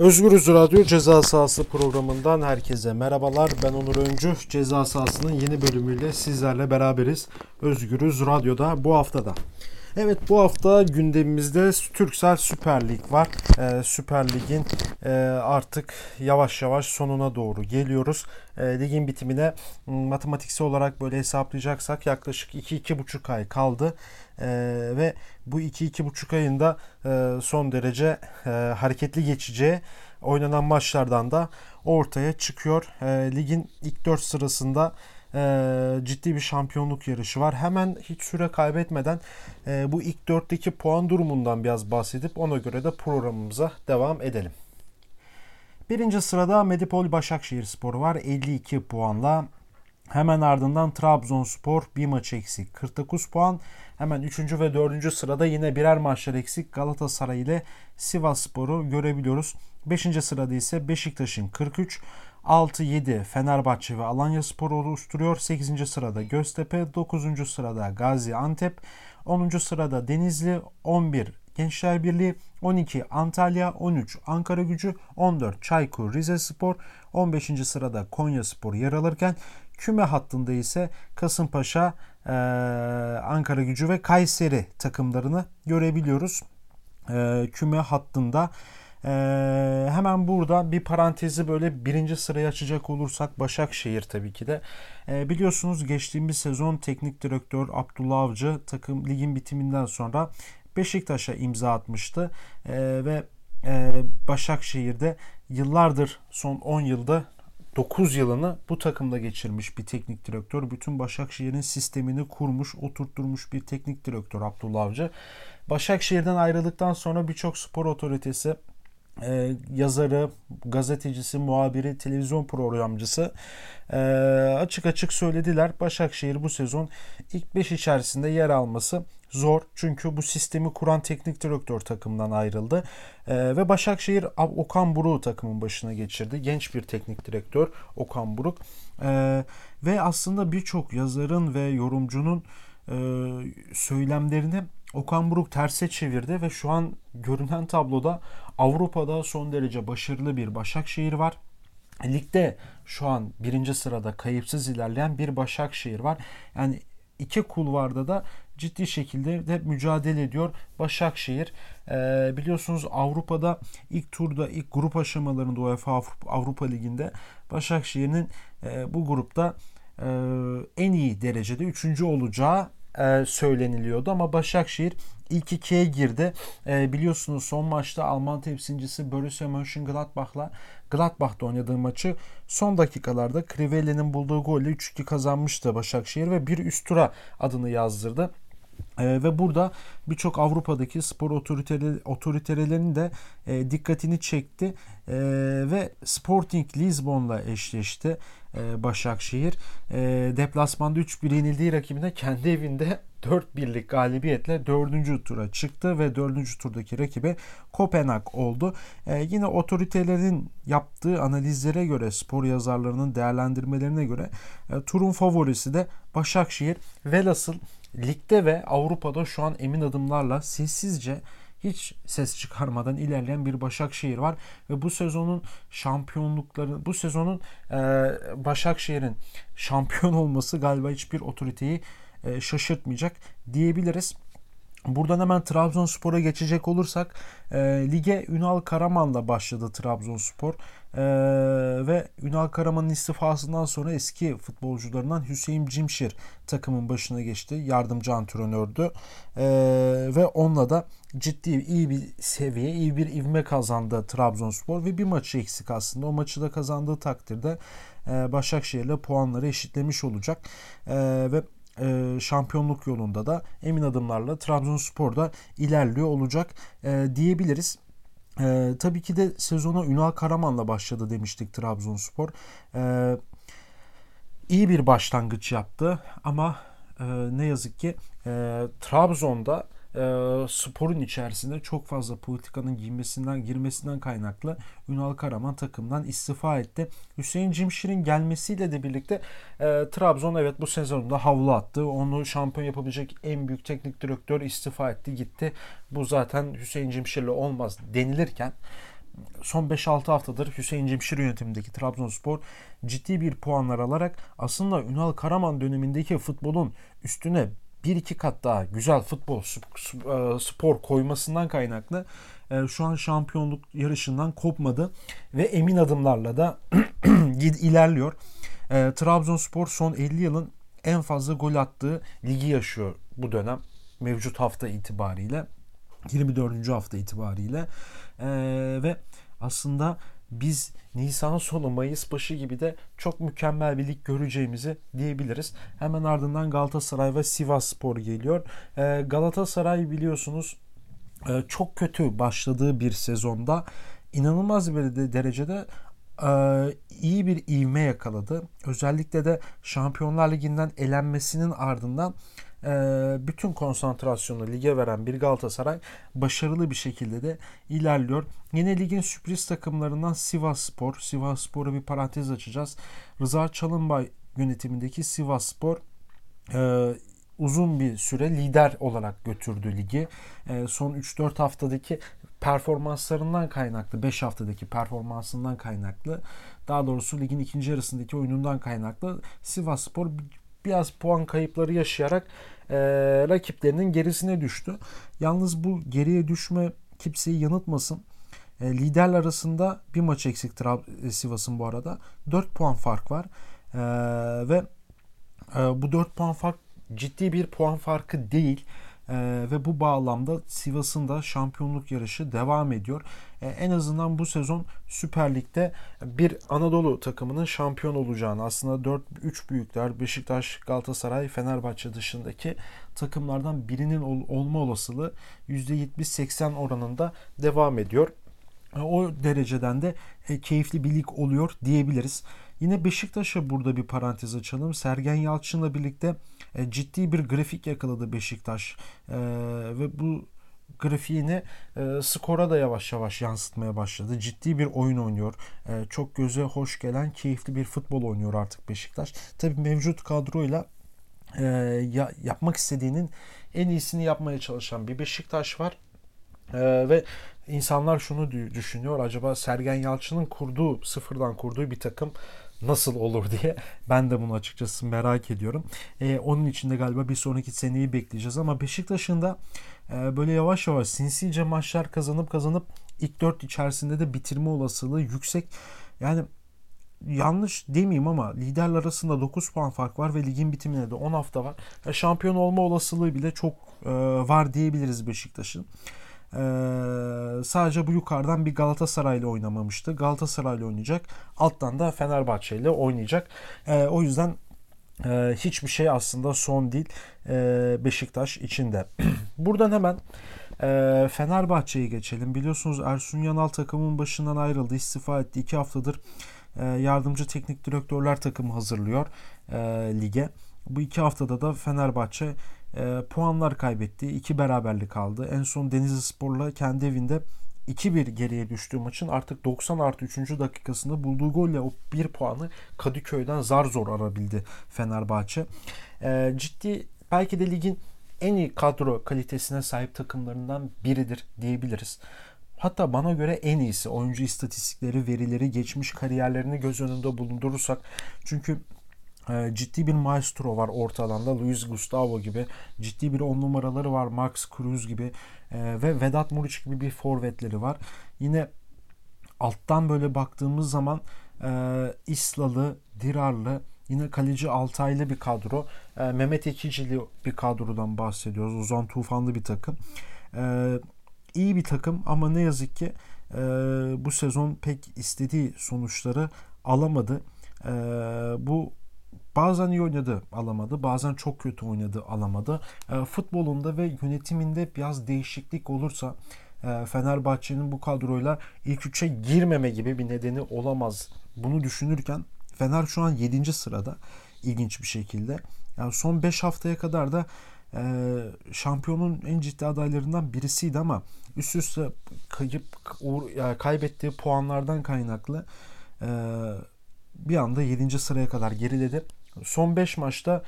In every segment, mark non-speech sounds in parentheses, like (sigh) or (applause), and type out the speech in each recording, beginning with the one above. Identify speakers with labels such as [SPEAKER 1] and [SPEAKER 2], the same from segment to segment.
[SPEAKER 1] Özgürüz Radyo Ceza Sahası programından herkese merhabalar. Ben Onur Öncü. Ceza Sahası'nın yeni bölümüyle sizlerle beraberiz. Özgürüz Radyo'da bu haftada. Evet bu hafta gündemimizde Türksel Süper Lig var. Ee, Süper Lig'in e, artık yavaş yavaş sonuna doğru geliyoruz. E, ligin bitimine matematiksel olarak böyle hesaplayacaksak yaklaşık 2-2,5 ay kaldı. E, ve bu 2-2,5 ayında e, son derece e, hareketli geçeceği oynanan maçlardan da ortaya çıkıyor. E, ligin ilk 4 sırasında e, ciddi bir şampiyonluk yarışı var. Hemen hiç süre kaybetmeden e, bu ilk 4'teki puan durumundan biraz bahsedip ona göre de programımıza devam edelim. Birinci sırada Medipol Başakşehir Sporu var 52 puanla. Hemen ardından Trabzonspor bir maç eksik 49 puan. Hemen 3. ve 4. sırada yine birer maçlar eksik Galatasaray ile Sivas Sporu görebiliyoruz. 5. sırada ise Beşiktaş'ın 43, 6-7 Fenerbahçe ve Alanya Spor oluşturuyor. 8. sırada Göztepe, 9. sırada Gazi Antep, 10. sırada Denizli, 11 Gençler Birliği, 12 Antalya, 13 Ankara Gücü, 14 Çaykur Rizespor, 15. sırada Konya Spor yer alırken küme hattında ise Kasımpaşa, Ankara Gücü ve Kayseri takımlarını görebiliyoruz. E, küme hattında ee, hemen burada bir parantezi böyle birinci sıraya açacak olursak Başakşehir tabii ki de. Ee, biliyorsunuz geçtiğimiz sezon teknik direktör Abdullah Avcı takım ligin bitiminden sonra Beşiktaş'a imza atmıştı. Ee, ve e, Başakşehir'de yıllardır son 10 yılda 9 yılını bu takımda geçirmiş bir teknik direktör. Bütün Başakşehir'in sistemini kurmuş, oturtturmuş bir teknik direktör Abdullah Avcı. Başakşehir'den ayrıldıktan sonra birçok spor otoritesi e, yazarı, gazetecisi, muhabiri, televizyon programcısı e, açık açık söylediler. Başakşehir bu sezon ilk 5 içerisinde yer alması zor. Çünkü bu sistemi kuran teknik direktör takımdan ayrıldı. E, ve Başakşehir Okan Buruk'u takımın başına geçirdi. Genç bir teknik direktör Okan Buruk. E, ve aslında birçok yazarın ve yorumcunun e, söylemlerini Okan Buruk terse çevirdi ve şu an görünen tabloda Avrupa'da son derece başarılı bir Başakşehir var. Ligde şu an birinci sırada kayıpsız ilerleyen bir Başakşehir var. Yani iki kulvarda da ciddi şekilde de mücadele ediyor Başakşehir. Ee, biliyorsunuz Avrupa'da ilk turda ilk grup aşamalarında UEFA Avrupa Ligi'nde Başakşehir'in e, bu grupta e, en iyi derecede üçüncü olacağı e, söyleniliyordu ama Başakşehir ilk ikiye girdi. E, biliyorsunuz son maçta Alman temsilcisi Borussia Mönchengladbach'la Gladbach'ta oynadığı maçı son dakikalarda Crivelli'nin bulduğu golle 3-2 kazanmıştı Başakşehir ve bir üst tura adını yazdırdı. Ee, ve burada birçok Avrupa'daki spor otoriteleri, otoritelerinin de e, dikkatini çekti e, ve Sporting Lisbon'la eşleşti e, Başakşehir. E, deplasmanda 3-1 yenildiği rakibine kendi evinde 4 birlik galibiyetle 4. tura çıktı ve 4. turdaki rakibi Kopenhag oldu. E, yine otoritelerin yaptığı analizlere göre, spor yazarlarının değerlendirmelerine göre e, turun favorisi de Başakşehir. Velhasıl ligde ve Avrupa'da şu an emin adımlarla sessizce hiç ses çıkarmadan ilerleyen bir Başakşehir var ve bu sezonun şampiyonlukları bu sezonun e, Başakşehir'in şampiyon (laughs) olması galiba hiçbir otoriteyi e, şaşırtmayacak diyebiliriz. Buradan hemen Trabzonspor'a geçecek olursak e, lige Ünal Karaman'la başladı Trabzonspor e, ve Ünal Karaman'ın istifasından sonra eski futbolcularından Hüseyin Cimşir takımın başına geçti. Yardımcı antrenördü e, ve onunla da ciddi iyi bir seviye, iyi bir ivme kazandı Trabzonspor ve bir maçı eksik aslında. O maçı da kazandığı takdirde e, Başakşehir'le puanları eşitlemiş olacak e, ve e, şampiyonluk yolunda da emin adımlarla Trabzonspor'da ilerliyor olacak e, diyebiliriz. E, tabii ki de sezona Ünal Karaman'la başladı demiştik Trabzonspor. E, iyi bir başlangıç yaptı ama ne yazık ki Trabzon'da e, sporun içerisinde çok fazla politikanın girmesinden girmesinden kaynaklı Ünal Karaman takımdan istifa etti. Hüseyin Cimşir'in gelmesiyle de birlikte e, Trabzon evet bu sezonda havlu attı. Onu şampiyon yapabilecek en büyük teknik direktör istifa etti gitti. Bu zaten Hüseyin Cimşir'le olmaz denilirken son 5-6 haftadır Hüseyin Cemşir yönetimindeki Trabzonspor ciddi bir puanlar alarak aslında Ünal Karaman dönemindeki futbolun üstüne bir iki kat daha güzel futbol spor koymasından kaynaklı şu an şampiyonluk yarışından kopmadı ve emin adımlarla da (clears throat) ilerliyor. Trabzonspor son 50 yılın en fazla gol attığı ligi yaşıyor bu dönem mevcut hafta itibariyle 24. hafta itibariyle ve aslında biz Nisan sonu Mayıs başı gibi de çok mükemmel bir lig göreceğimizi diyebiliriz. Hemen ardından Galatasaray ve Sivas Spor geliyor. Ee, Galatasaray biliyorsunuz e, çok kötü başladığı bir sezonda inanılmaz bir de derecede e, iyi bir ivme yakaladı. Özellikle de Şampiyonlar Ligi'nden elenmesinin ardından bütün konsantrasyonu lige veren bir Galatasaray başarılı bir şekilde de ilerliyor. Yine ligin sürpriz takımlarından Sivas Spor. Sivas Spor'a bir parantez açacağız. Rıza Çalınbay yönetimindeki Sivas Spor e, uzun bir süre lider olarak götürdü ligi. E, son 3-4 haftadaki performanslarından kaynaklı, 5 haftadaki performansından kaynaklı, daha doğrusu ligin ikinci yarısındaki oyunundan kaynaklı Sivas Spor biraz puan kayıpları yaşayarak e, rakiplerinin gerisine düştü. Yalnız bu geriye düşme kimseyi yanıltmasın. E, liderler arasında bir maç eksiktir e, Sivas'ın bu arada. 4 puan fark var. E, ve e, bu 4 puan fark ciddi bir puan farkı değil. Ee, ve bu bağlamda Sivas'ın da şampiyonluk yarışı devam ediyor. Ee, en azından bu sezon Süper Lig'de bir Anadolu takımının şampiyon olacağını aslında 4 3 büyükler Beşiktaş, Galatasaray, Fenerbahçe dışındaki takımlardan birinin ol, olma olasılığı %70-80 oranında devam ediyor. Ee, o dereceden de e, keyifli bir lig oluyor diyebiliriz. Yine Beşiktaş'a burada bir parantez açalım. Sergen Yalçın'la birlikte e, ciddi bir grafik yakaladı Beşiktaş e, ve bu grafiğini e, skora da yavaş yavaş yansıtmaya başladı. Ciddi bir oyun oynuyor. E, çok göze hoş gelen, keyifli bir futbol oynuyor artık Beşiktaş. Tabi mevcut kadroyla e, ya, yapmak istediğinin en iyisini yapmaya çalışan bir Beşiktaş var. E, ve insanlar şunu düşünüyor. Acaba Sergen Yalçın'ın kurduğu, sıfırdan kurduğu bir takım nasıl olur (laughs) diye ben de bunu açıkçası merak ediyorum. Ee, onun için de galiba bir sonraki seneyi bekleyeceğiz ama Beşiktaş'ın da e, böyle yavaş yavaş sinsice maçlar kazanıp kazanıp ilk dört içerisinde de bitirme olasılığı yüksek. Yani yanlış demeyeyim ama liderler arasında 9 puan fark var ve ligin bitimine de 10 hafta var. Yani şampiyon olma olasılığı bile çok e, var diyebiliriz Beşiktaş'ın. Ee, sadece bu yukarıdan bir Galatasaray ile oynamamıştı. Galatasaray ile oynayacak. Alttan da Fenerbahçe ile oynayacak. Ee, o yüzden e, hiçbir şey aslında son değil e, Beşiktaş içinde. (clears throat) Buradan hemen e, Fenerbahçe'ye geçelim. Biliyorsunuz Ersun Yanal takımın başından ayrıldı. istifa etti. İki haftadır e, yardımcı teknik direktörler takımı hazırlıyor e, lige. Bu iki haftada da Fenerbahçe e, puanlar kaybetti. iki beraberlik aldı. En son Denizli Spor'la kendi evinde 2-1 geriye düştüğü maçın artık 90 artı 3. dakikasında bulduğu golle o 1 puanı Kadıköy'den zar zor arabildi Fenerbahçe. E, ciddi belki de ligin en iyi kadro kalitesine sahip takımlarından biridir diyebiliriz. Hatta bana göre en iyisi oyuncu istatistikleri, verileri, geçmiş kariyerlerini göz önünde bulundurursak. Çünkü ciddi bir maestro var orta alanda. Luis Gustavo gibi. Ciddi bir on numaraları var. Max Cruz gibi. Ee, ve Vedat Muriç gibi bir forvetleri var. Yine alttan böyle baktığımız zaman e, İslalı, Dirarlı, yine kaleci Altaylı bir kadro. E, Mehmet Ekicili bir kadrodan bahsediyoruz. Ozan Tufanlı bir takım. E, iyi bir takım ama ne yazık ki bu sezon pek istediği sonuçları alamadı. E, bu Bazen iyi oynadı alamadı. Bazen çok kötü oynadı alamadı. E, futbolunda ve yönetiminde biraz değişiklik olursa e, Fenerbahçe'nin bu kadroyla ilk üçe girmeme gibi bir nedeni olamaz. Bunu düşünürken Fener şu an 7. sırada ilginç bir şekilde. Yani son 5 haftaya kadar da e, şampiyonun en ciddi adaylarından birisiydi ama üst üste kayıp kaybettiği puanlardan kaynaklı e, bir anda 7. sıraya kadar geriledi. Son 5 maçta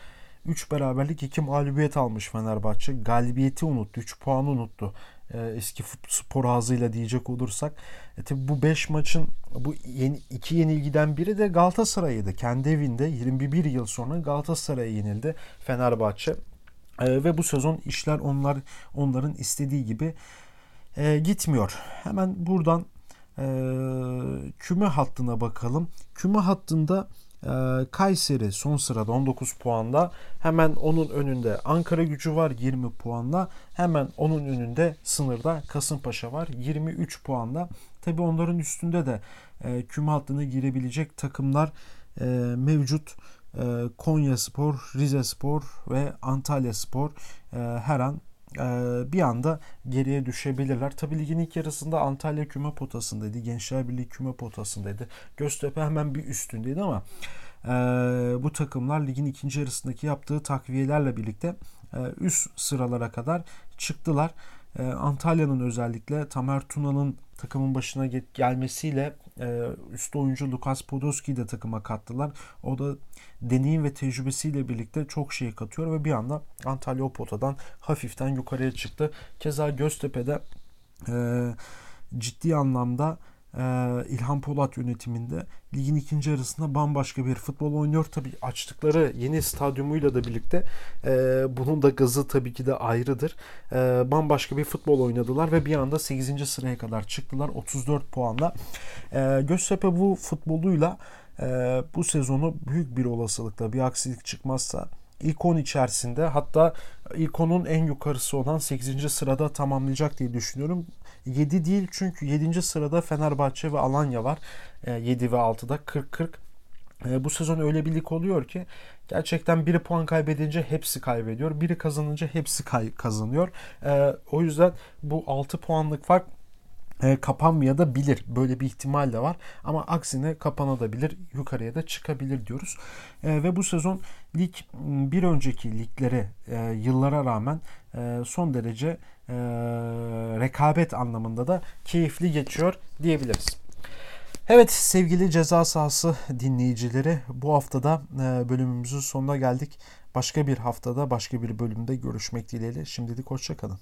[SPEAKER 1] 3 beraberlik 2 mağlubiyet almış Fenerbahçe. Galibiyeti unuttu. 3 puanı unuttu. e, eski spor ağzıyla diyecek olursak. E tabi bu 5 maçın bu yeni, iki yenilgiden biri de Galatasaray'dı. Kendi evinde 21 yıl sonra Galatasaray'a yenildi Fenerbahçe. E, ve bu sezon işler onlar onların istediği gibi e, gitmiyor. Hemen buradan e, küme hattına bakalım. Küme hattında Kayseri son sırada 19 puanda. Hemen onun önünde Ankara gücü var 20 puanla. Hemen onun önünde sınırda Kasımpaşa var 23 puanla. Tabi onların üstünde de e, küme hattına girebilecek takımlar e, mevcut. E, Konya Spor, Rize Spor ve Antalya Spor her an ee, bir anda geriye düşebilirler. Tabi ligin ilk yarısında Antalya küme potasındaydı. Gençler Birliği küme potasındaydı. Göztepe hemen bir üstündeydi ama bu takımlar ligin ikinci yarısındaki yaptığı takviyelerle birlikte üst sıralara kadar çıktılar. E, Antalya'nın özellikle Tamer Tuna'nın takımın başına gelmesiyle e, üst oyuncu Lukas Podolski'yi de takıma kattılar. O da deneyim ve tecrübesiyle birlikte çok şey katıyor ve bir anda Antalya o potadan hafiften yukarıya çıktı. Keza Göztepe'de e, ciddi anlamda İlhan Polat yönetiminde ligin ikinci yarısında bambaşka bir futbol oynuyor. Tabi açtıkları yeni stadyumuyla da birlikte e, bunun da gazı tabii ki de ayrıdır. E, bambaşka bir futbol oynadılar ve bir anda 8. sıraya kadar çıktılar 34 puanla. E, Göztepe bu futboluyla bu sezonu büyük bir olasılıkla bir aksilik çıkmazsa ilk 10 içerisinde hatta ilk 10'un en yukarısı olan 8. sırada tamamlayacak diye düşünüyorum. 7 değil çünkü 7. sırada Fenerbahçe ve Alanya var. 7 e, ve 6'da 40-40. E, bu sezon öyle bir lig oluyor ki gerçekten biri puan kaybedince hepsi kaybediyor. Biri kazanınca hepsi kazanıyor. E, o yüzden bu 6 puanlık fark e, kapanmaya da bilir. Böyle bir ihtimal de var. Ama aksine kapanabilir, yukarıya da çıkabilir diyoruz. E, ve bu sezon lig bir önceki liglere e, yıllara rağmen e, son derece rekabet anlamında da keyifli geçiyor diyebiliriz. Evet sevgili ceza sahası dinleyicileri bu haftada bölümümüzün sonuna geldik. Başka bir haftada başka bir bölümde görüşmek dileğiyle. Şimdilik hoşçakalın.